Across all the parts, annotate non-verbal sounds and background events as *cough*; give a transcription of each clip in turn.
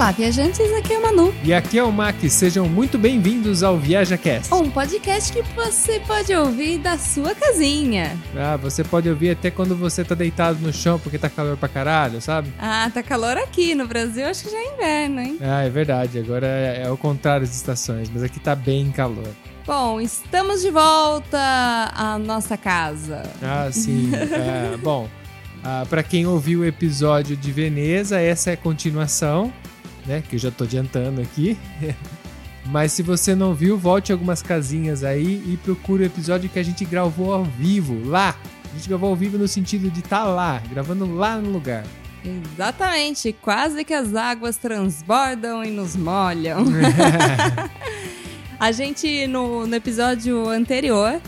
Olá, viajantes, aqui é o Manu. E aqui é o Mac, sejam muito bem-vindos ao ViajaCast. Um podcast que você pode ouvir da sua casinha. Ah, você pode ouvir até quando você tá deitado no chão porque tá calor pra caralho, sabe? Ah, tá calor aqui no Brasil, acho que já é inverno, hein? Ah, é verdade, agora é, é o contrário das estações, mas aqui tá bem calor. Bom, estamos de volta à nossa casa. Ah, sim. *laughs* é, bom, ah, para quem ouviu o episódio de Veneza, essa é a continuação, né? Que eu já tô adiantando aqui. *laughs* Mas se você não viu, volte algumas casinhas aí e procure o episódio que a gente gravou ao vivo, lá. A gente gravou ao vivo no sentido de estar tá lá, gravando lá no lugar. Exatamente, quase que as águas transbordam e nos molham. *laughs* a gente, no, no episódio anterior,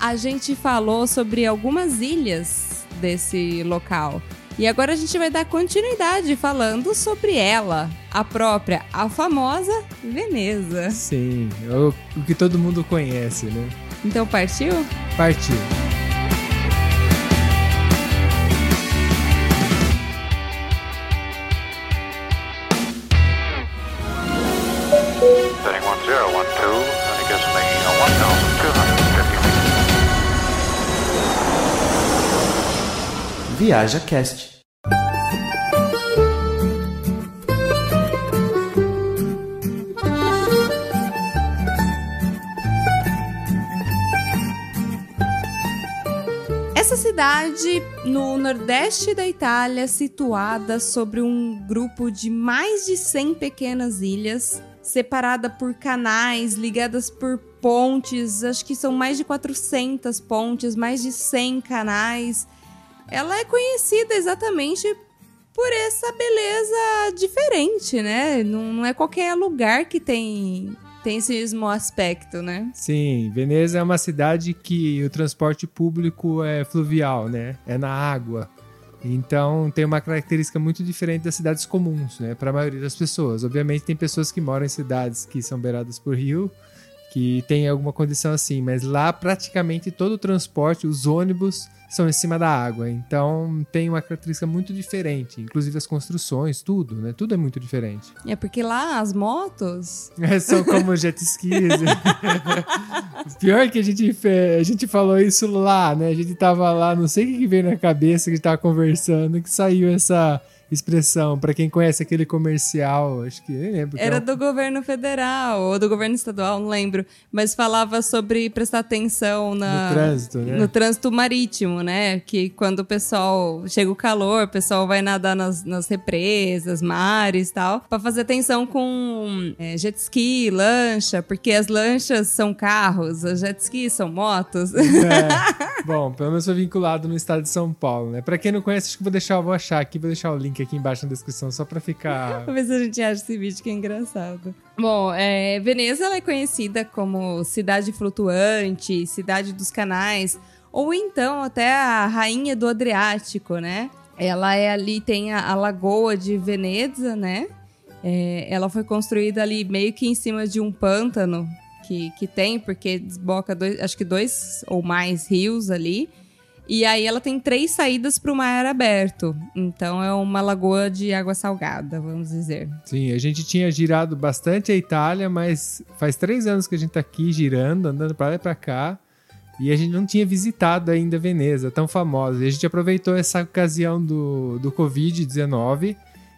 a gente falou sobre algumas ilhas desse local. E agora a gente vai dar continuidade falando sobre ela, a própria, a famosa Veneza. Sim, o, o que todo mundo conhece, né? Então partiu? Partiu. Viaja Cast. Essa cidade no nordeste da Itália, situada sobre um grupo de mais de 100 pequenas ilhas, separada por canais, ligadas por pontes, acho que são mais de 400 pontes, mais de 100 canais ela é conhecida exatamente por essa beleza diferente, né? Não, não é qualquer lugar que tem tem esse mesmo aspecto, né? Sim, Veneza é uma cidade que o transporte público é fluvial, né? É na água. Então tem uma característica muito diferente das cidades comuns, né? Para a maioria das pessoas. Obviamente tem pessoas que moram em cidades que são beiradas por rio, que tem alguma condição assim, mas lá praticamente todo o transporte, os ônibus são em cima da água. Então tem uma característica muito diferente, inclusive as construções, tudo, né? Tudo é muito diferente. É porque lá as motos *laughs* é, são como jet skis. *laughs* Pior que a gente a gente falou isso lá, né? A gente tava lá, não sei o que veio na cabeça que a gente tava conversando, que saiu essa expressão. Para quem conhece aquele comercial, acho que nem lembro. Era é do governo federal ou do governo estadual, não lembro. Mas falava sobre prestar atenção na... no trânsito, né? No trânsito marítimo, né? Que quando o pessoal chega o calor, o pessoal vai nadar nas, nas represas, mares e tal, para fazer atenção com é, jet ski, lancha, porque as lanchas são carros, os jet skis são motos. É. *laughs* Bom, pelo menos foi vinculado no estado de São Paulo, né? Para quem não conhece, acho que vou deixar, vou achar aqui, vou deixar o link link aqui embaixo na descrição só pra ficar. *laughs* Se a gente acha esse vídeo que é engraçado. Bom, é, Veneza é conhecida como cidade flutuante, cidade dos canais, ou então até a rainha do Adriático, né? Ela é ali, tem a, a Lagoa de Veneza, né? É, ela foi construída ali meio que em cima de um pântano que, que tem, porque desboca dois, acho que dois ou mais rios ali. E aí ela tem três saídas para o mar aberto. Então é uma lagoa de água salgada, vamos dizer. Sim, a gente tinha girado bastante a Itália, mas faz três anos que a gente está aqui girando, andando para lá e para cá. E a gente não tinha visitado ainda Veneza, tão famosa. E a gente aproveitou essa ocasião do, do Covid-19,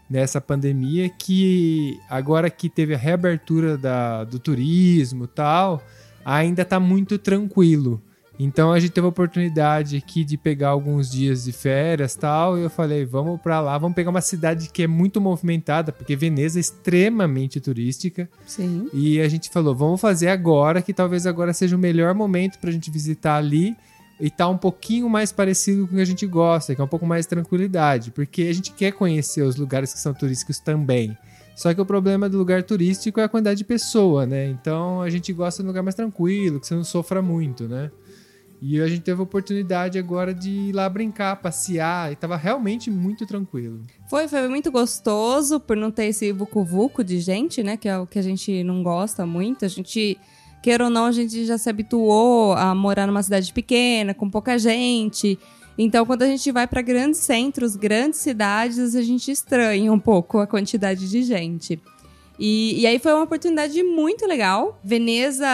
nessa pandemia, que agora que teve a reabertura da, do turismo tal, ainda está muito tranquilo. Então a gente teve a oportunidade aqui de pegar alguns dias de férias tal, e eu falei, vamos para lá, vamos pegar uma cidade que é muito movimentada, porque Veneza é extremamente turística. Sim. E a gente falou, vamos fazer agora, que talvez agora seja o melhor momento para a gente visitar ali e tá um pouquinho mais parecido com o que a gente gosta, que é um pouco mais tranquilidade, porque a gente quer conhecer os lugares que são turísticos também. Só que o problema do lugar turístico é a quantidade de pessoa, né? Então a gente gosta de um lugar mais tranquilo, que você não sofra muito, né? E a gente teve a oportunidade agora de ir lá brincar, passear, e tava realmente muito tranquilo. Foi, foi muito gostoso por não ter esse vucu-vucu de gente, né? Que é o que a gente não gosta muito. A gente, queira ou não, a gente já se habituou a morar numa cidade pequena, com pouca gente. Então, quando a gente vai para grandes centros, grandes cidades, a gente estranha um pouco a quantidade de gente. E, e aí foi uma oportunidade muito legal. Veneza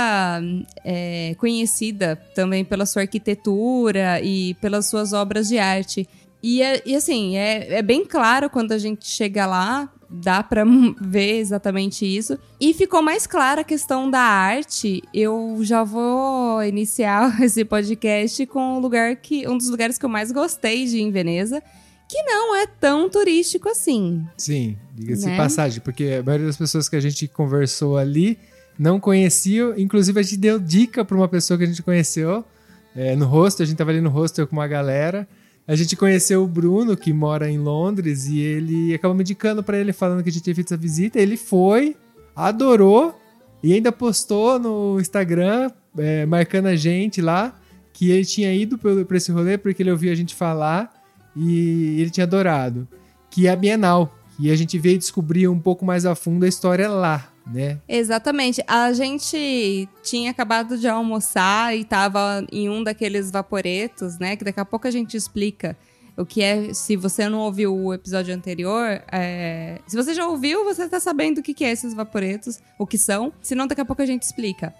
é conhecida também pela sua arquitetura e pelas suas obras de arte. E, é, e assim, é, é bem claro quando a gente chega lá, dá para *laughs* ver exatamente isso. E ficou mais clara a questão da arte. Eu já vou iniciar *laughs* esse podcast com o lugar que um dos lugares que eu mais gostei de ir em Veneza, que não é tão turístico assim. Sim, diga-se né? passagem, porque a maioria das pessoas que a gente conversou ali não conheciam, inclusive a gente deu dica para uma pessoa que a gente conheceu é, no hostel, a gente tava ali no hostel com uma galera. A gente conheceu o Bruno, que mora em Londres, e ele acabou me indicando para ele, falando que a gente tinha feito essa visita. Ele foi, adorou e ainda postou no Instagram, é, marcando a gente lá, que ele tinha ido para esse rolê porque ele ouviu a gente falar e ele tinha adorado. Que é a Bienal. E a gente veio descobrir um pouco mais a fundo a história lá né? Exatamente. A gente tinha acabado de almoçar e estava em um daqueles vaporetos, né? Que daqui a pouco a gente explica o que é. Se você não ouviu o episódio anterior, é... se você já ouviu, você está sabendo o que, é esses vaporetos, o que são. Se não, daqui a pouco a gente explica.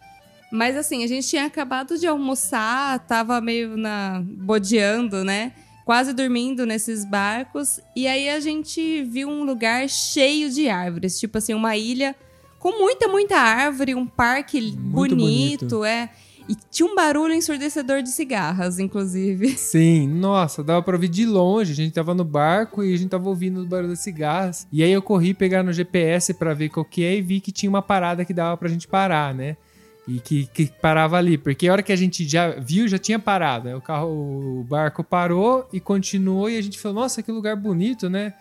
Mas assim, a gente tinha acabado de almoçar, tava meio na bodeando, né? Quase dormindo nesses barcos. E aí a gente viu um lugar cheio de árvores, tipo assim, uma ilha com muita, muita árvore, um parque bonito, bonito, é. E tinha um barulho ensurdecedor de cigarras, inclusive. *laughs* Sim, nossa, dava pra ouvir de longe. A gente tava no barco e a gente tava ouvindo o barulho das cigarras. E aí eu corri pegar no GPS para ver qual que é e vi que tinha uma parada que dava pra gente parar, né? E que, que parava ali. Porque a hora que a gente já viu, já tinha parado. Né? O carro, o barco parou e continuou. E a gente falou, nossa, que lugar bonito, né?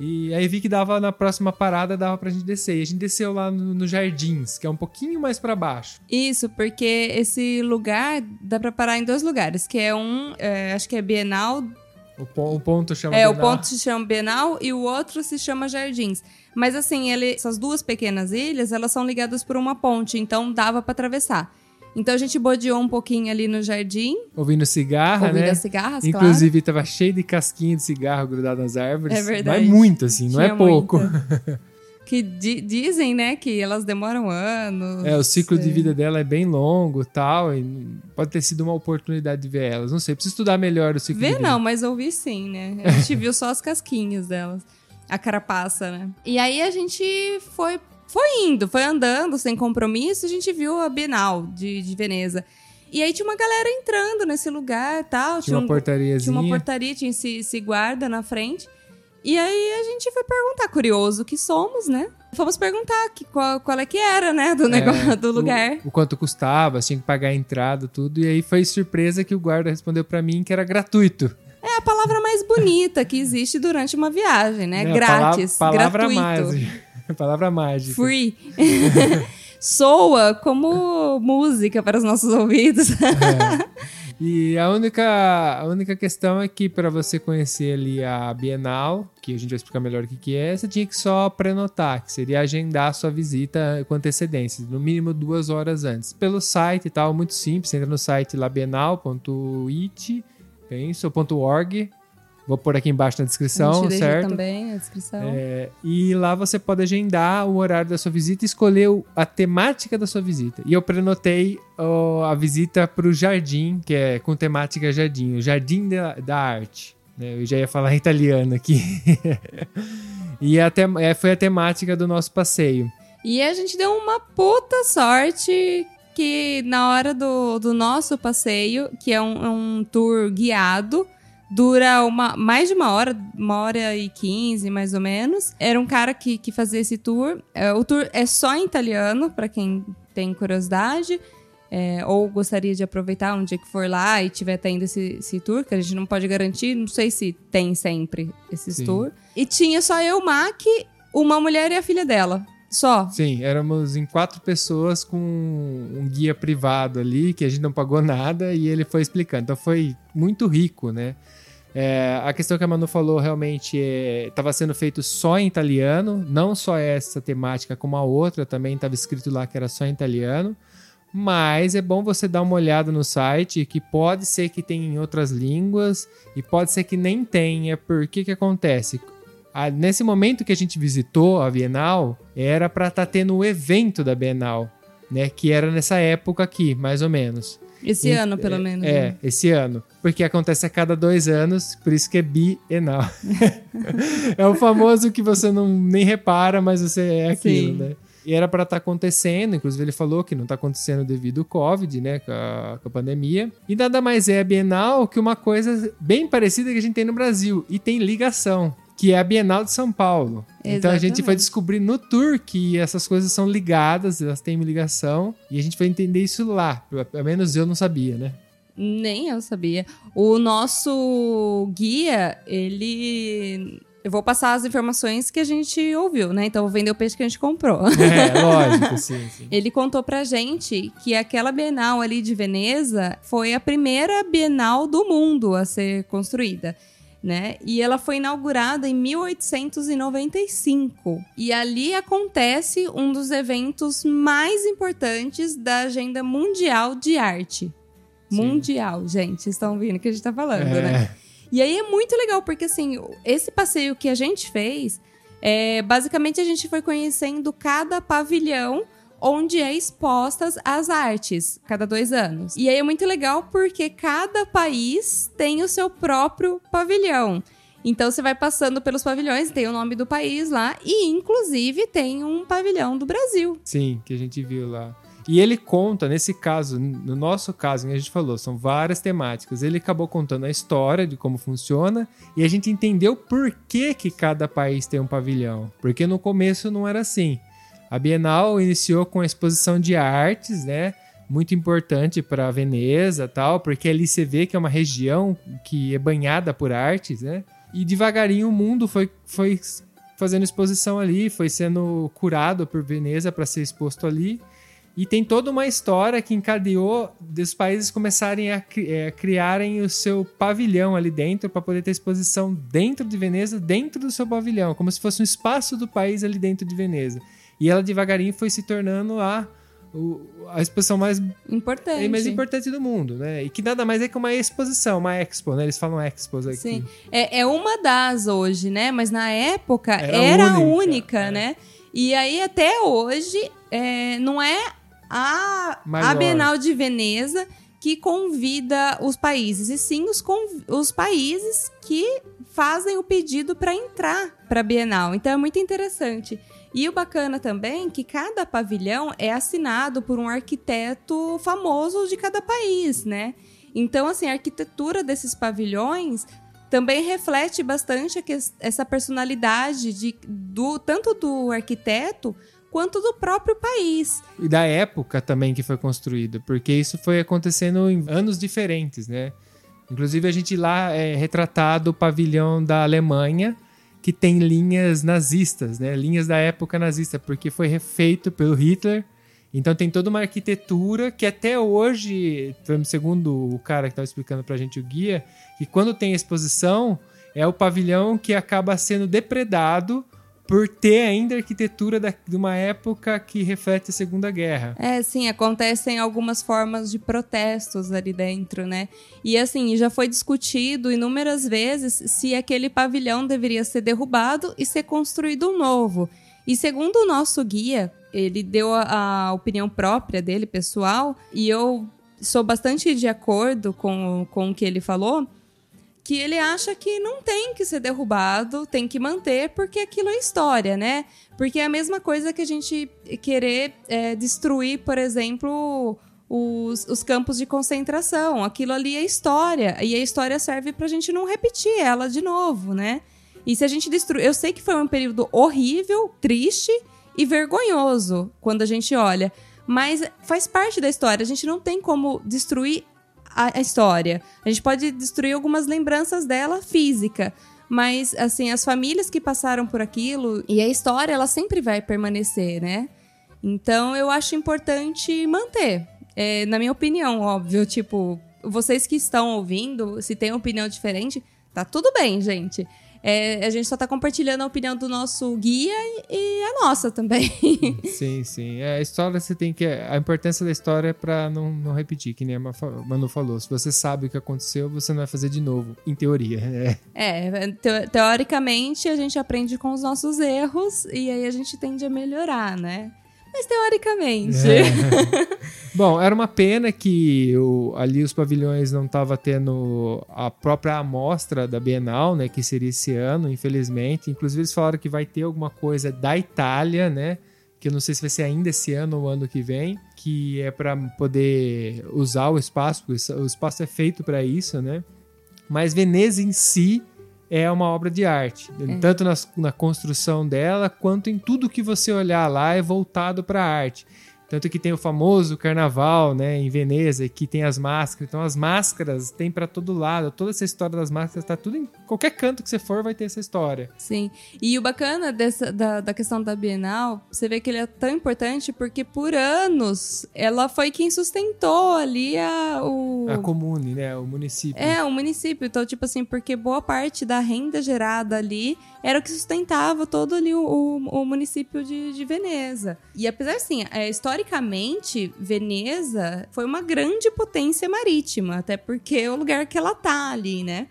E aí vi que dava na próxima parada, dava pra gente descer. E a gente desceu lá no, no Jardins, que é um pouquinho mais para baixo. Isso, porque esse lugar dá pra parar em dois lugares, que é um, é, acho que é Bienal. O, po o ponto chama É, o ponto se chama Bienal e o outro se chama Jardins. Mas assim, ele, essas duas pequenas ilhas, elas são ligadas por uma ponte, então dava para atravessar. Então a gente bodeou um pouquinho ali no jardim. Ouvindo cigarra, ouvindo né? as cigarras, Inclusive, claro. tava cheio de casquinha de cigarro grudado nas árvores. É verdade. Não é muito, assim, não Tinha é pouco. *laughs* que di dizem, né, que elas demoram anos. É, o ciclo de vida dela é bem longo tal, e pode ter sido uma oportunidade de ver elas. Não sei, preciso estudar melhor o ciclo Ver de vida. não, mas ouvi sim, né? A gente viu só as casquinhas delas. A carapaça, né? E aí a gente foi foi indo, foi andando sem compromisso, a gente viu a Bienal de, de Veneza. E aí tinha uma galera entrando nesse lugar tal. Tinha, tinha uma um, portariazinha. Tinha uma portaria, tinha esse, esse guarda na frente. E aí a gente foi perguntar, curioso que somos, né? Fomos perguntar que, qual, qual é que era, né, do negócio, é, do lugar. O, o, quanto custava, tinha que pagar a entrada, tudo. E aí foi surpresa que o guarda respondeu para mim que era gratuito. É a palavra mais bonita que existe durante uma viagem, né? É, Grátis, palavra, gratuito. Mágica. *laughs* Palavra mágica. Free. *laughs* Soa como música para os nossos ouvidos. É. *laughs* E a única, a única questão é que para você conhecer ali a Bienal, que a gente vai explicar melhor o que, que é, você tinha que só prenotar, que seria agendar a sua visita com antecedência, no mínimo duas horas antes. Pelo site e tal, muito simples, você entra no site labienal.it, penso, .org, Vou pôr aqui embaixo na descrição, certo? também a descrição. É, e lá você pode agendar o horário da sua visita e escolher a temática da sua visita. E eu prenotei oh, a visita para o jardim, que é com temática jardim, o Jardim da, da Arte. Né? Eu já ia falar *laughs* italiano aqui. *laughs* e até é, foi a temática do nosso passeio. E a gente deu uma puta sorte que na hora do, do nosso passeio, que é um, um tour guiado, dura uma, mais de uma hora, uma hora e quinze, mais ou menos. Era um cara que, que fazia esse tour. É, o tour é só em italiano, para quem tem curiosidade. É, ou gostaria de aproveitar um dia que for lá e tiver tendo esse, esse tour, que a gente não pode garantir, não sei se tem sempre esse tour. E tinha só eu, Mac, uma mulher e a filha dela. Só? Sim, éramos em quatro pessoas com um guia privado ali, que a gente não pagou nada, e ele foi explicando. Então foi muito rico, né? É, a questão que a Manu falou realmente estava é, sendo feito só em italiano, não só essa temática como a outra, também estava escrito lá que era só em italiano. mas é bom você dar uma olhada no site, que pode ser que tenha em outras línguas e pode ser que nem tenha, porque que acontece? Ah, nesse momento que a gente visitou a Bienal, era para estar tá tendo o evento da Bienal, né, que era nessa época aqui, mais ou menos. Esse e, ano, pelo é, menos. É, né? esse ano. Porque acontece a cada dois anos, por isso que é bienal. *laughs* é o famoso que você não nem repara, mas você é aquilo, Sim. né? E era para estar tá acontecendo, inclusive ele falou que não está acontecendo devido ao Covid, né, com a, com a, pandemia. E nada mais é a Bienal que uma coisa bem parecida que a gente tem no Brasil, e tem ligação, que é a Bienal de São Paulo. Exatamente. Então a gente foi descobrir no tour que essas coisas são ligadas, elas têm ligação, e a gente foi entender isso lá. Pelo menos eu não sabia, né? Nem eu sabia. O nosso guia, ele eu vou passar as informações que a gente ouviu, né? Então, vou vender o peixe que a gente comprou. É, *laughs* lógico, sim, sim. Ele contou pra gente que aquela Bienal ali de Veneza foi a primeira Bienal do mundo a ser construída. Né? E ela foi inaugurada em 1895. E ali acontece um dos eventos mais importantes da agenda mundial de arte. Sim. Mundial, gente. Vocês estão ouvindo o que a gente tá falando, é. né? E aí é muito legal, porque assim, esse passeio que a gente fez, é, basicamente a gente foi conhecendo cada pavilhão onde é expostas as artes, cada dois anos. E aí é muito legal porque cada país tem o seu próprio pavilhão. Então você vai passando pelos pavilhões, tem o nome do país lá e inclusive tem um pavilhão do Brasil. Sim, que a gente viu lá. E ele conta, nesse caso, no nosso caso, que a gente falou, são várias temáticas. Ele acabou contando a história de como funciona e a gente entendeu por que, que cada país tem um pavilhão. Porque no começo não era assim. A Bienal iniciou com a exposição de artes, né? Muito importante para Veneza tal, porque ali você vê que é uma região que é banhada por artes, né? E devagarinho o mundo foi, foi fazendo exposição ali, foi sendo curado por Veneza para ser exposto ali. E tem toda uma história que encadeou dos países começarem a é, criarem o seu pavilhão ali dentro para poder ter exposição dentro de Veneza, dentro do seu pavilhão, como se fosse um espaço do país ali dentro de Veneza. E ela devagarinho foi se tornando a, a exposição mais importante. mais importante do mundo, né? E que nada mais é que uma exposição, uma expo, né? Eles falam expos aqui. Sim, é, é uma das hoje, né? Mas na época era, era a única, única é. né? E aí até hoje é, não é a, a Bienal de Veneza que convida os países, e sim os, os países que fazem o pedido para entrar para a Bienal. Então é muito interessante. E o bacana também que cada pavilhão é assinado por um arquiteto famoso de cada país, né? Então, assim, a arquitetura desses pavilhões também reflete bastante essa personalidade de, do, tanto do arquiteto quanto do próprio país. E da época também que foi construído, porque isso foi acontecendo em anos diferentes, né? Inclusive a gente lá é retratado o pavilhão da Alemanha, que tem linhas nazistas, né? Linhas da época nazista, porque foi refeito pelo Hitler. Então tem toda uma arquitetura que até hoje, segundo o cara que estava explicando para a gente o guia, que quando tem exposição é o pavilhão que acaba sendo depredado por ter ainda a arquitetura da, de uma época que reflete a Segunda Guerra. É, sim, acontecem algumas formas de protestos ali dentro, né? E assim, já foi discutido inúmeras vezes se aquele pavilhão deveria ser derrubado e ser construído um novo. E segundo o nosso guia, ele deu a, a opinião própria dele, pessoal, e eu sou bastante de acordo com, com o que ele falou que ele acha que não tem que ser derrubado, tem que manter, porque aquilo é história, né? Porque é a mesma coisa que a gente querer é, destruir, por exemplo, os, os, campos de concentração. Aquilo ali é história, e a história serve pra gente não repetir ela de novo, né? E se a gente destruir. Eu sei que foi um período horrível, triste e vergonhoso quando a gente olha. Mas faz parte da história. A gente não tem como destruir a, a história. A gente pode destruir algumas lembranças dela física, mas assim as famílias que passaram por aquilo e a história ela sempre vai permanecer, né? Então eu acho importante manter. É, na minha opinião, óbvio, tipo, vocês que estão ouvindo, se tem opinião diferente, Tá tudo bem, gente. É, a gente só tá compartilhando a opinião do nosso guia e, a nossa também. *laughs* Sim, sim. É, a história você tem que. A importância da história é pra não, não repetir, que nem a Manu falou. Se você sabe o que aconteceu, você não vai fazer de novo, em teoria. *laughs* É, é te, teoricamente a gente aprende com os nossos erros e aí a gente tende a melhorar, né? Mas teoricamente. É. *laughs* Bom, era uma pena que o, ali os pavilhões não tava tendo a própria amostra da Bienal, né? Que seria esse ano, infelizmente. Inclusive, eles falaram que vai ter alguma coisa da Itália, né? Que eu não sei se vai ser ainda esse ano ou ano que vem, que é para poder usar o espaço, porque o espaço é feito para isso, né? Mas Veneza em si é uma obra de arte. É. Tanto na, na, construção dela, quanto em tudo que você olhar lá é voltado para a arte. Tanto que tem o famoso carnaval, né, em Veneza, que tem as máscaras. Então as máscaras tem para todo lado. Toda essa história das máscaras tá tudo em qualquer canto que você for vai ter essa história. Sim. E o bacana dessa, da, da questão da Bienal, você vê que ele é tão importante porque por anos ela foi quem sustentou ali a o a comune, né, o município. É, o município. Então, tipo assim, porque boa parte da renda gerada ali era o que sustentava todo ali o, o, o município de, de Veneza. E apesar assim, a história historicamente, Veneza foi uma grande potência marítima, até porque é o lugar que ela tá ali, né?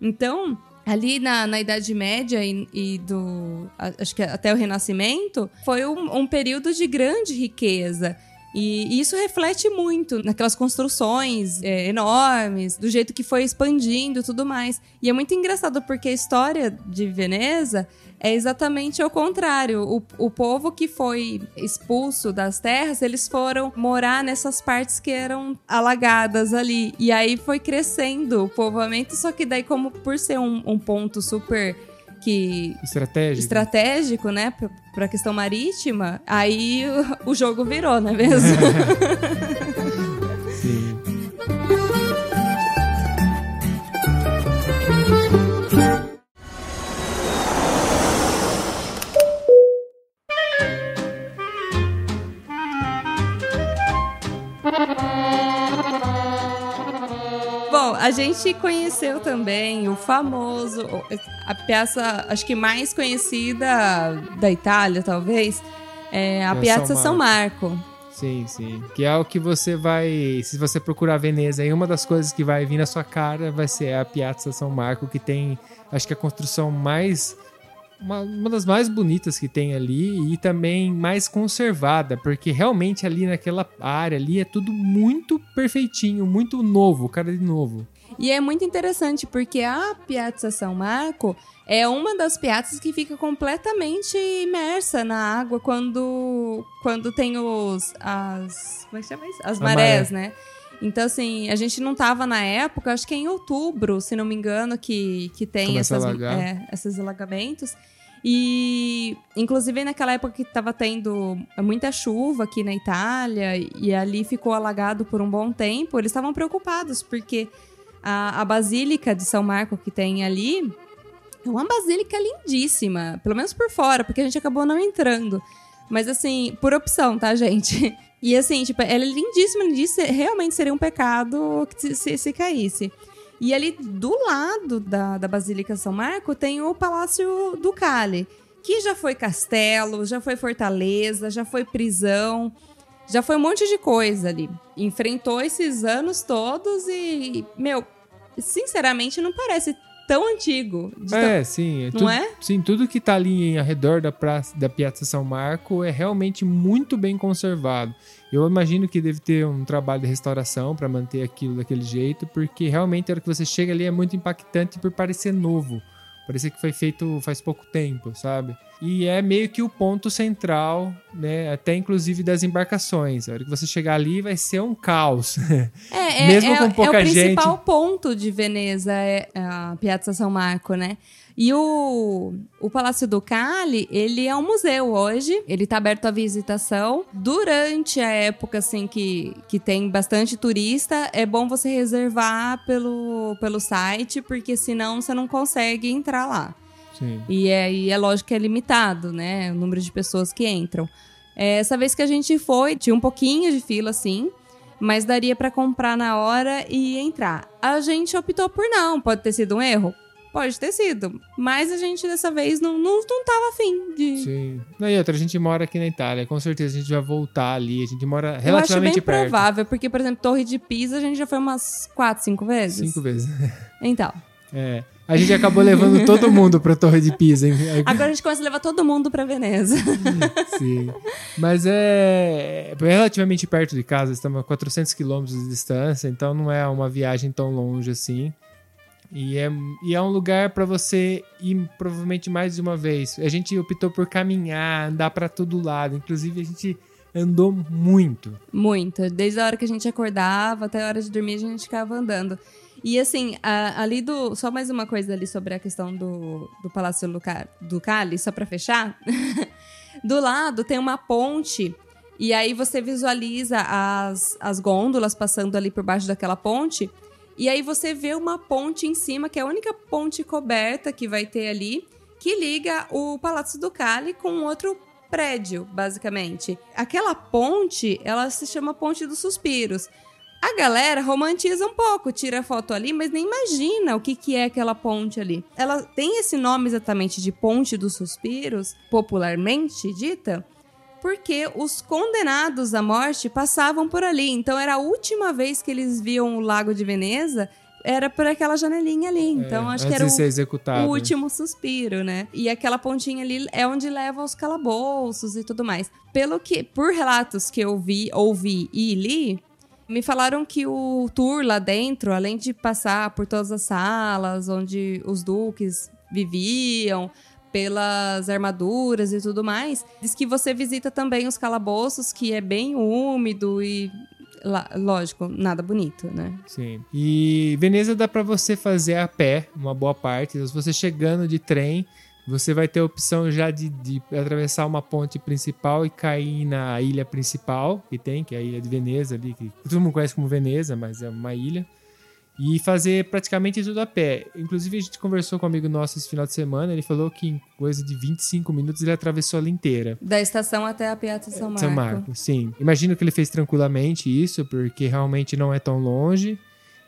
Então, ali na, na Idade Média e, e, do. Acho que até o Renascimento, foi um, um período de grande riqueza. E isso reflete muito naquelas construções é, enormes, do jeito que foi expandindo e tudo mais. E é muito engraçado porque a história de Veneza é exatamente o contrário. O, o povo que foi expulso das terras, eles foram morar nessas partes que eram alagadas ali. E aí foi crescendo o povoamento, só que daí, como por ser um, um ponto super que estratégico, estratégico né, para a questão marítima, aí o, jogo virou, não é mesmo? *laughs* a gente conheceu também o famoso, a peça, acho que mais conhecida da Itália, talvez, é a é Piazza São Marco. São Marco. Sim, sim. Que é o que você vai. Se você procurar Veneza, aí uma das coisas que vai vir na sua cara vai ser a Piazza São Marco, que tem, acho que a construção mais. Uma, uma das mais bonitas que tem ali e também mais conservada, porque realmente ali naquela área ali é tudo muito perfeitinho, muito novo, cara de novo. E é muito interessante porque a Piazza São Marco é uma das piazzas que fica completamente imersa na água quando, quando tem os as como é que chama isso? As marés, maré. né? Então, assim, a gente não tava na época, acho que é em outubro, se não me engano, que, que tem essas, é, esses alagamentos. E, inclusive, naquela época que estava tendo muita chuva aqui na Itália e ali ficou alagado por um bom tempo, eles estavam preocupados, porque a, a Basílica de São Marco que tem ali é uma basílica lindíssima, pelo menos por fora, porque a gente acabou não entrando. Mas assim, por opção, tá, gente? *laughs* E assim, tipo, ela é lindíssima, lindíssima. Realmente seria um pecado se, se, se caísse. E ali do lado da, da Basílica São Marco tem o Palácio do Cali, que já foi castelo, já foi fortaleza, já foi prisão, já foi um monte de coisa ali. Enfrentou esses anos todos e, meu, sinceramente, não parece tão antigo. É, tão... sim. É não é? Sim, tudo que tá ali em redor da, praça, da Piazza São Marco é realmente muito bem conservado. Eu imagino que deve ter um trabalho de restauração para manter aquilo daquele jeito, porque realmente a hora que você chega ali é muito impactante por parecer novo. Parecia que foi feito faz pouco tempo, sabe? E é meio que o ponto central, né? Até inclusive das embarcações. A hora que você chegar ali vai ser um caos. *laughs* É, é Mesmo é, com pouca gente. É o principal gente... ponto de Veneza, é a Piazza São Marco, né? E o, o Palácio do Cali, ele é um museu hoje, ele está aberto à visitação. Durante a época, assim, que, que tem bastante turista, é bom você reservar pelo, pelo site, porque senão você não consegue entrar lá. Sim. E é, e é lógico que é limitado, né? O número de pessoas que entram. É, essa vez que a gente foi, tinha um pouquinho de fila, assim, mas daria para comprar na hora e entrar. A gente optou por não. Pode ter sido um erro? Pode ter sido. Mas a gente dessa vez não, não, não tava afim de. Sim. Não, e outra, a gente mora aqui na Itália. Com certeza a gente vai voltar ali. A gente mora Eu acho relativamente bem perto. provável, porque, por exemplo, Torre de Pisa a gente já foi umas quatro, cinco vezes. Cinco vezes. *laughs* Então. É. A gente acabou levando todo mundo pra Torre de Pisa. hein? *laughs* Agora a gente começa a levar todo mundo pra Veneza. *laughs* Sim. Mas é é relativamente perto de casa, estamos a 400 quilômetros de distância, então não é uma viagem tão longe assim. E é, e é um lugar para você ir provavelmente mais de uma vez. A gente optou por caminhar, andar para todo lado. Inclusive, a gente andou muito. Muito. Desde a hora que a gente acordava até a hora de dormir, a gente ficava andando. E assim, a- ali do. Só mais uma coisa ali sobre a questão do, do Palácio Luca- do Cali, só pra fechar. *laughs* do lado tem uma ponte. E aí você visualiza as, as gôndolas passando ali por baixo daquela ponte. E aí você vê uma ponte em cima, que é a única ponte coberta que vai ter ali, que liga o Palácio do Cali com outro prédio, basicamente. Aquela ponte, ela se chama Ponte dos Suspiros. A galera romantiza um pouco, tira foto ali, mas nem imagina o que, que é aquela ponte ali. Ela tem esse nome exatamente de Ponte dos Suspiros, popularmente dita, porque os condenados à morte passavam por ali. Então era a última vez que eles viam o Lago de Veneza, era por aquela janelinha ali. Então É, acho que era o, o último suspiro, né? E aquela pontinha ali é onde leva os calabouços e tudo mais. Pelo que, por relatos que eu vi, ouvi e li, me falaram que o tour lá dentro, além de passar por todas as salas onde os duques viviam, pelas armaduras e tudo mais, diz que você visita também os calabouços, que é bem úmido e, lógico, nada bonito, né? Sim. E Veneza dá pra você fazer a pé, uma boa parte. Se você chegando de trem, você vai ter a opção já de, de atravessar uma ponte principal e cair na ilha principal que tem, que é a ilha de Veneza ali, que todo mundo conhece como Veneza, mas é uma ilha. E fazer praticamente tudo a pé. Inclusive, a gente conversou com um amigo nosso esse final de semana. Ele falou que em coisa de 25 minutos ele atravessou ela inteira. Da estação até a Piazza São Marco. São Marco, sim. Imagino que ele fez tranquilamente isso, porque realmente não é tão longe.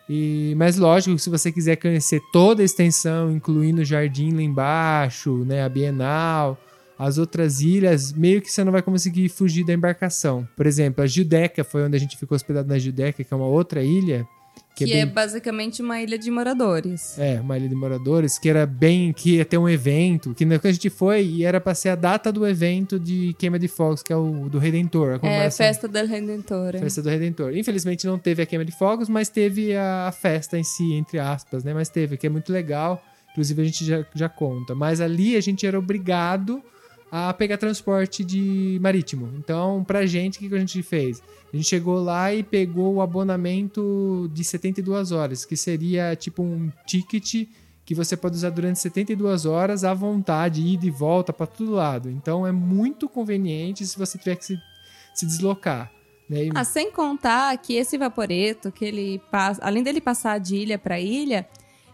E, mas lógico que se você quiser conhecer toda a extensão, incluindo o jardim lá embaixo, né, a Bienal, as outras ilhas, meio que você não vai conseguir fugir da embarcação. Por exemplo, a Judeca foi onde a gente ficou hospedado na Judeca, que é uma outra ilha. Que, bem- é basicamente uma ilha de moradores. é, uma ilha de moradores, que era bem. que ia ter um evento, que que a gente foi e era pra ser a data do evento de queima de fogos, que é o do Redentor. a É Festa del Redentor. Festa do Redentor. Infelizmente não teve a queima de fogos, mas teve a, a festa em si, entre aspas, né? Mas teve, que é muito legal. Inclusive a gente já, já conta. Mas ali a gente era obrigado a pegar transporte de marítimo. Então, pra gente, o que, que a gente fez? A gente chegou lá e pegou o abonamento de 72 horas, que seria tipo um ticket que você pode usar durante 72 horas à vontade, ida e volta para todo lado. Então é muito conveniente se você tiver que se, se deslocar. Né? Ah, sem contar que esse vaporeto, que ele passa, além dele passar de ilha para ilha,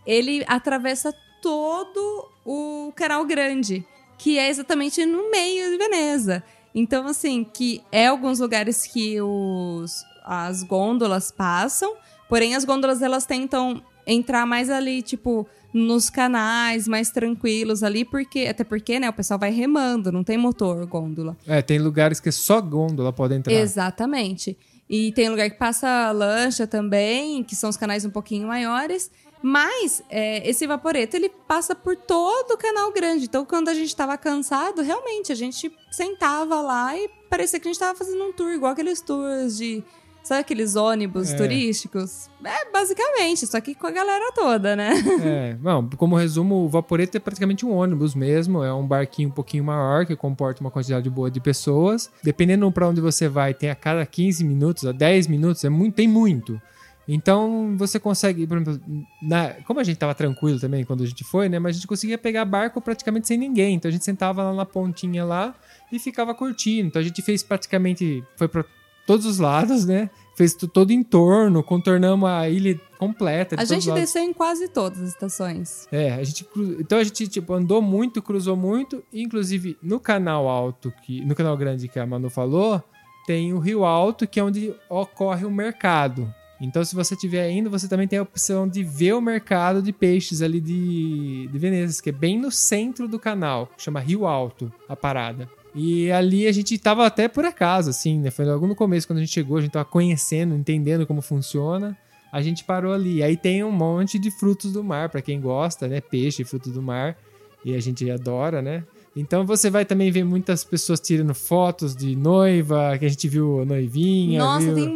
ele atravessa todo o Canal Grande, que é exatamente no meio de Veneza. Então, assim, que é alguns lugares que os, as gôndolas passam, porém as gôndolas elas tentam entrar mais ali, tipo, nos canais mais tranquilos ali, porque até porque, né, o pessoal vai remando, não tem motor gôndola. É, tem lugares que só gôndola pode entrar. Exatamente. E tem lugar que passa lancha também, que são os canais um pouquinho maiores. Mas é, esse vaporeto, ele passa por todo o canal grande. Então, quando a gente tava cansado, realmente, a gente sentava lá e parecia que a gente tava fazendo um tour, igual aqueles tours de... Sabe aqueles ônibus É. turísticos? É, basicamente, só que com a galera toda, né? É, não, como resumo, o Vaporeto é praticamente um ônibus mesmo, é um barquinho um pouquinho maior que comporta uma quantidade boa de pessoas. Dependendo para onde você vai, tem a cada 15 minutos, a 10 minutos, é muito, tem muito. Então você consegue, por exemplo, na- como a gente tava tranquilo também quando a gente foi, né? Mas a gente conseguia pegar barco praticamente sem ninguém. Então a gente sentava lá na pontinha lá e ficava curtindo. Então a gente fez praticamente, foi para todos os lados, né? Fez todo o entorno, contornamos a ilha completa. A gente desceu em quase todas as estações. É, a gente então a gente tipo andou muito, cruzou muito, inclusive no canal alto que no canal grande que a Manu falou, tem o Rio Alto, que é onde ocorre o mercado. Então, se você estiver indo, você também tem a opção de ver o mercado de peixes ali de, de Veneza, que é bem no centro do canal, chama Rio Alto, a parada. E ali a gente tava até por acaso, assim, né? Foi logo no começo, quando a gente chegou, a gente tava conhecendo, entendendo como funciona. A gente parou ali. Aí tem um monte de frutos do mar, para quem gosta, né? Peixe, frutos do mar. E a gente adora, né? Então você vai também ver muitas pessoas tirando fotos de noiva, que a gente viu noivinha. Nossa, viu... tem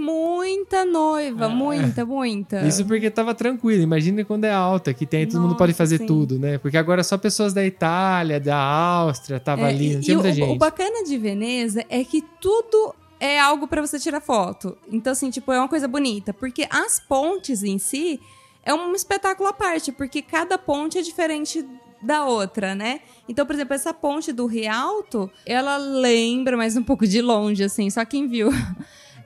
muita noiva, É. muita, muita. Isso porque tava tranquilo. Imagina quando é alta, que tem, todo mundo pode Nossa, fazer sim. tudo, né? Porque agora só pessoas da Itália, da Áustria, tava É, ali, não tinha muita o, gente. o bacana de Veneza é que tudo é algo pra você tirar foto. Então, assim, tipo, é uma coisa bonita. Porque as pontes em si é um espetáculo à parte, porque cada ponte é diferente da outra, né? Então, por exemplo, essa ponte do Rialto, ela lembra, mas um pouco de longe, assim, só quem viu. *laughs*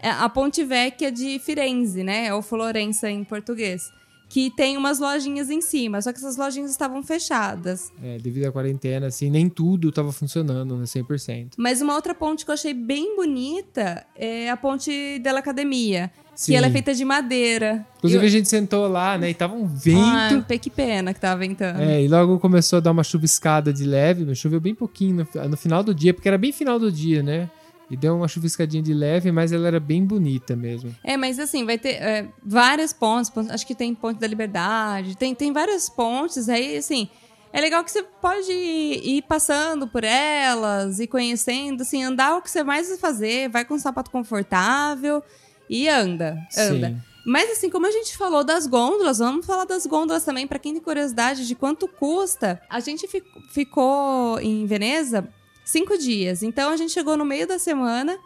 É a Ponte Vecchia de Firenze, né? Ou Florença em português. Que tem umas lojinhas em cima, só que essas lojinhas estavam fechadas. É, devido à quarentena, assim, nem tudo tava funcionando, né? 100%. Mas uma outra ponte que eu achei bem bonita é a ponte da Academia. Sim. Que ela é feita de madeira. Inclusive, Eu- a gente sentou lá, né? E tava um vento. Ah, que pena que tava ventando. É, e logo começou a dar uma chuviscada de leve, mas choveu bem pouquinho no, no final do dia, porque era bem final do dia, né? E deu uma chuviscadinha de leve, mas ela era bem bonita mesmo. É, mas assim, vai ter é, várias pontes, pon- acho que tem Ponte da Liberdade, tem, tem várias pontes, aí assim, é legal que você pode ir, ir passando por elas e conhecendo, assim, andar o que você mais vai fazer, vai com um sapato confortável e anda, anda. Sim. Mas assim, como a gente falou das gôndolas, vamos falar das gôndolas também, pra quem tem curiosidade de quanto custa. A gente fi- ficou em Veneza cinco dias, então a gente chegou no meio da semana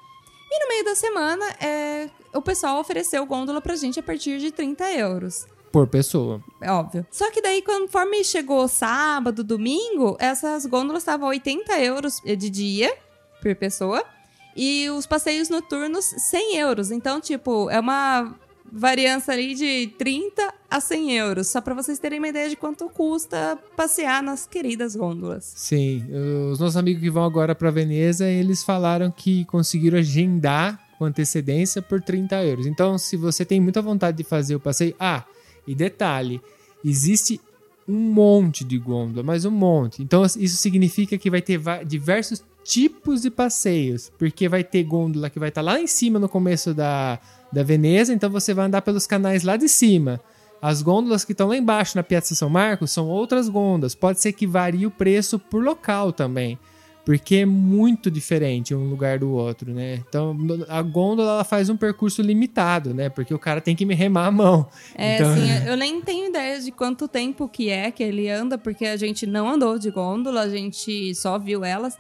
e no meio da semana é, o pessoal ofereceu gôndola pra gente a partir de 30 euros. Por pessoa. É óbvio. Só que daí, conforme chegou sábado, domingo, essas gôndolas estavam 80 euros de dia por pessoa. E os passeios noturnos, 100 euros. Então, tipo, é uma variância ali de 30 a 100 euros. Só pra vocês terem uma ideia de quanto custa passear nas queridas gôndolas. Sim, os nossos amigos que vão agora para Veneza, eles falaram que conseguiram agendar com antecedência por 30 euros. Então, se você tem muita vontade de fazer o passeio. Ah, e detalhe: existe um monte de gôndola, mas um monte. Então, isso significa que vai ter diversos tipos de passeios, porque vai ter gôndola que vai estar lá em cima no começo da, da Veneza, então você vai andar pelos canais lá de cima. As gôndolas que estão lá embaixo na Piazza São Marcos são outras gôndolas. Pode ser que varie o preço por local também. Porque é muito diferente um lugar do outro, né? Então, a gôndola ela faz um percurso limitado, né? Porque o cara tem que me remar a mão. É, Então- assim, *laughs* eu nem tenho ideia de quanto tempo que é que ele anda, porque a gente não andou de gôndola, a gente só viu elas.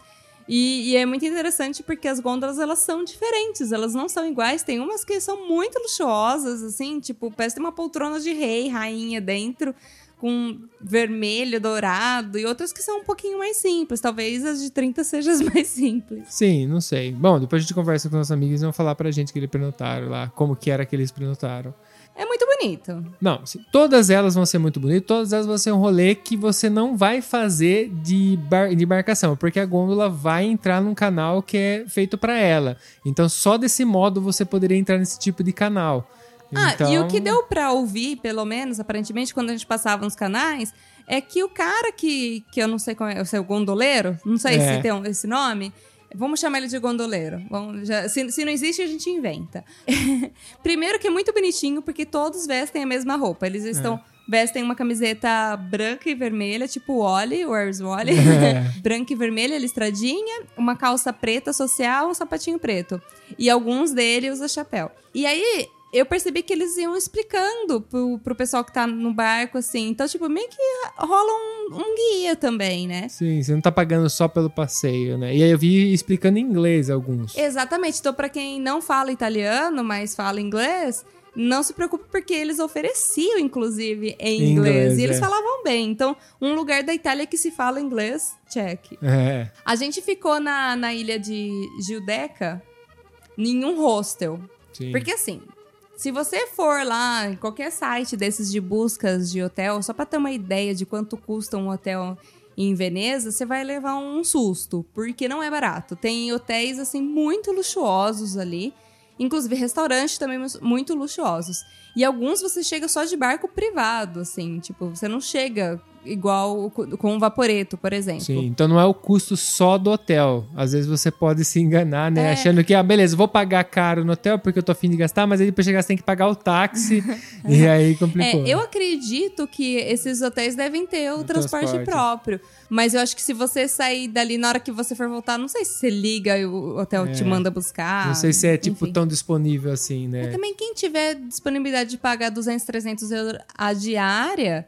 E, e é muito interessante porque as gôndolas, elas são diferentes, elas não são iguais. Tem umas que são muito luxuosas, assim, tipo, parece tem uma poltrona de rei, rainha dentro, com vermelho, dourado, e outras que são um pouquinho mais simples. Talvez as de 30 sejam as *laughs* mais simples. Sim, não sei. Bom, depois a gente conversa com nossos amigos e vão falar pra gente que eles pernotaram lá, como que era que eles pernotaram. É muito bonito. Não, todas elas vão ser muito bonitas, todas elas vão ser um rolê que você não vai fazer de, bar- de embarcação, porque a gôndola vai entrar num canal que é feito pra ela. Então, só desse modo você poderia entrar nesse tipo de canal. Ah, Então, e o que deu pra ouvir, pelo menos, aparentemente, quando a gente passava nos canais, é que o cara que, que eu não sei qual é, o seu gondoleiro, não sei É. se tem esse nome, vamos chamar ele de gondoleiro. Vamos, já- se, se não existe, a gente inventa. *laughs* Primeiro que é muito bonitinho, porque todos vestem a mesma roupa. Eles estão... Vestem uma camiseta branca e vermelha, tipo Wally, Where's Wally? É. *laughs* branca e vermelha, listradinha, uma calça preta social, um sapatinho preto. E alguns deles usam chapéu. E aí, eu percebi que eles iam explicando pro, pro pessoal que tá no barco, assim. Então, tipo, meio que rola um, um guia também, né? Sim, você não tá pagando só pelo passeio, né? E aí eu vi explicando em inglês alguns. Exatamente. Então, pra quem não fala italiano, mas fala inglês, não se preocupe porque eles ofereciam, inclusive, em Em inglês. inglês, e eles é. falavam bem. Então, um lugar da Itália que se fala inglês, check. É. A gente ficou na, na ilha de Gildeca em um hostel. Sim. Porque assim, se você for lá em qualquer site desses de buscas de hotel, só pra ter uma ideia de quanto custa um hotel em Veneza, você vai levar um susto, porque não é barato. Tem hotéis assim muito luxuosos ali Inclusive restaurantes também muito luxuosos. E alguns você chega só de barco privado, assim, tipo, você não chega igual com um vaporeto, por exemplo. Sim, então não é o custo só do hotel. Às vezes você pode se enganar, né? É. Achando que, ah, beleza, vou pagar caro no hotel porque eu tô afim de gastar, mas aí depois chegar você tem que pagar o táxi *laughs* e aí complicou. É, eu acredito que esses hotéis devem ter o, o transporte, transporte, próprio. Mas eu acho que se você sair dali na hora que você for voltar, não sei se você liga e o hotel é. te manda buscar. Não sei se é, tipo, tão disponível assim, né? E também quem tiver disponibilidade de pagar 200, 300 euros a diária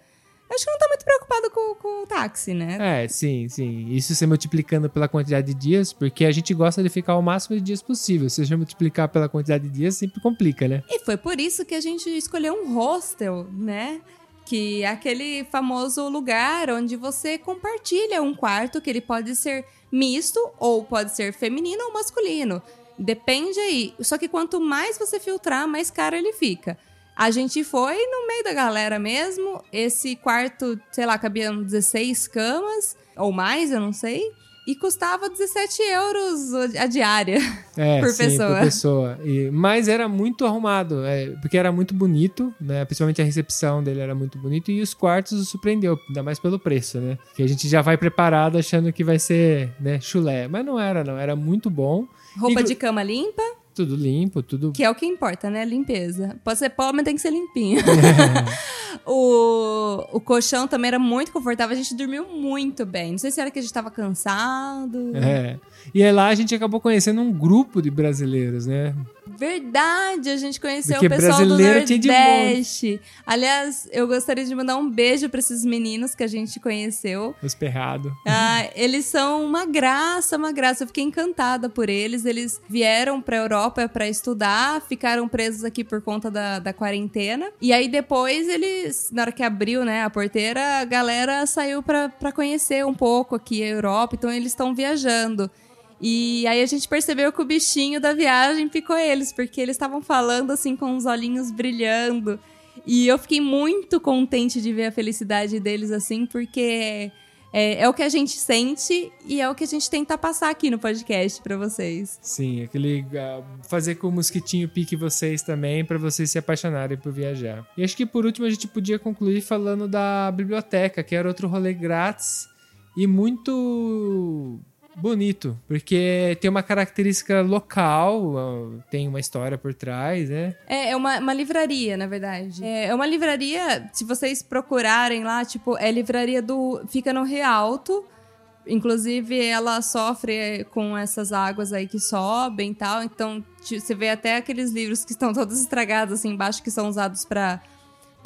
acho que não tá muito preocupado com, com o táxi, né? É, sim, sim. Isso você multiplicando pela quantidade de dias, porque a gente gosta de ficar o máximo de dias possível. Se você multiplicar pela quantidade de dias, sempre complica, né? E foi por isso que a gente escolheu um hostel, né? Que é aquele famoso lugar onde você compartilha um quarto que ele pode ser misto ou pode ser feminino ou masculino. Depende aí. Só que quanto mais você filtrar, mais caro ele fica. A gente foi no meio da galera mesmo. Esse quarto, sei lá, cabiam 16 camas ou mais, eu não sei. E custava 17 euros a diária é, *laughs* por sim, pessoa. Por pessoa. E, mas era muito arrumado, é, porque era muito bonito, né? Principalmente a recepção dele era muito bonito e os quartos surpreendeu, ainda mais pelo preço, né? Que a gente já vai preparado achando que vai ser, né, chulé. Mas não era, não. Era muito bom. Roupa e, de cama limpa? Tudo limpo, tudo. Que é o que importa, né? Limpeza. Pode ser pobre, mas tem que ser limpinho. *laughs* *laughs* o, o colchão também era muito confortável, a gente dormiu muito bem. Não sei se era que a gente tava cansado. É. E aí lá a gente acabou conhecendo um grupo de brasileiros, né? Verdade, a gente conheceu Porque o pessoal do Nordeste. Aliás, eu gostaria de mandar um beijo para esses meninos que a gente conheceu. Os perrados. Ah, eles são uma graça, uma graça. Eu fiquei encantada por eles. Eles vieram para Europa para estudar, ficaram presos aqui por conta da, da quarentena. E aí depois eles, na hora que abriu, né, a porteira, a galera saiu para conhecer um pouco aqui a Europa. Então eles estão viajando. E aí a gente percebeu que o bichinho da viagem picou eles, porque eles estavam falando assim com os olhinhos brilhando. E eu fiquei muito contente de ver a felicidade deles assim, porque é, é, o que a gente sente e é o que a gente tenta passar aqui no podcast para vocês. Sim, aquele uh, fazer com o mosquitinho pique vocês também para vocês se apaixonarem por viajar. E acho que por último a gente podia concluir falando da biblioteca, que era outro rolê grátis e muito bonito, porque tem uma característica local, tem uma história por trás, né? É, é uma, uma livraria, na verdade. É, é uma livraria, se vocês procurarem lá, tipo, é livraria do. Fica no Rialto. Inclusive, ela sofre com essas águas aí que sobem e tal. Então, você vê até aqueles livros que estão todos estragados assim embaixo, que são usados para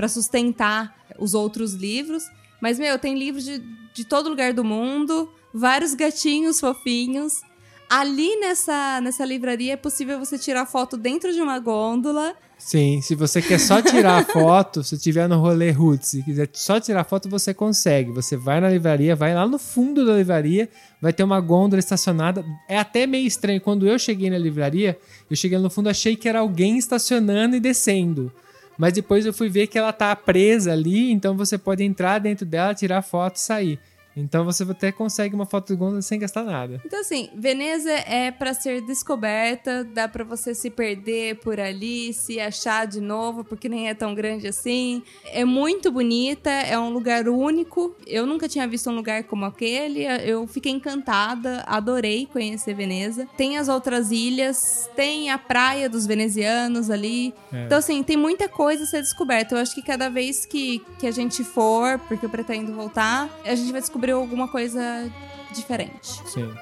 sustentar os outros livros. Mas, meu, tem livros de, de todo lugar do mundo vários gatinhos fofinhos. Ali nessa, nessa livraria é possível você tirar foto dentro de uma gôndola. Sim, se você quer só tirar *laughs* foto, se estiver no rolê Roots e quiser só tirar foto, você consegue. Você vai na livraria, vai lá no fundo da livraria, vai ter uma gôndola estacionada. É até meio estranho. Quando eu cheguei na livraria, eu cheguei no fundo, achei que era alguém estacionando e descendo. Mas depois eu fui ver que ela tá presa ali, então você pode entrar dentro dela, tirar foto e sair. Então você até consegue uma foto de gôndola sem gastar nada. Então assim, Veneza é para ser descoberta, dá para você se perder por ali, se achar de novo, porque nem é tão grande assim. É muito bonita, é um lugar único. Eu nunca tinha visto um lugar como aquele. Eu fiquei encantada, adorei conhecer Veneza. Tem as outras ilhas, tem a praia dos venezianos ali. É. Então assim, tem muita coisa a ser descoberta. Eu acho que cada vez que, que a gente for, porque eu pretendo voltar, a gente vai descobrir descobriu alguma coisa diferente. Sim.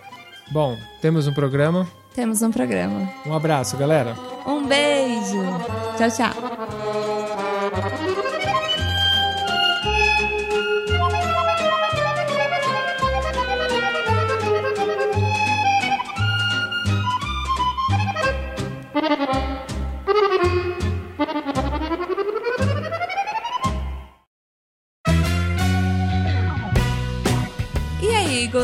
Bom, temos um programa. Temos um programa. Um abraço, galera. Um beijo. Tchau, tchau. *laughs*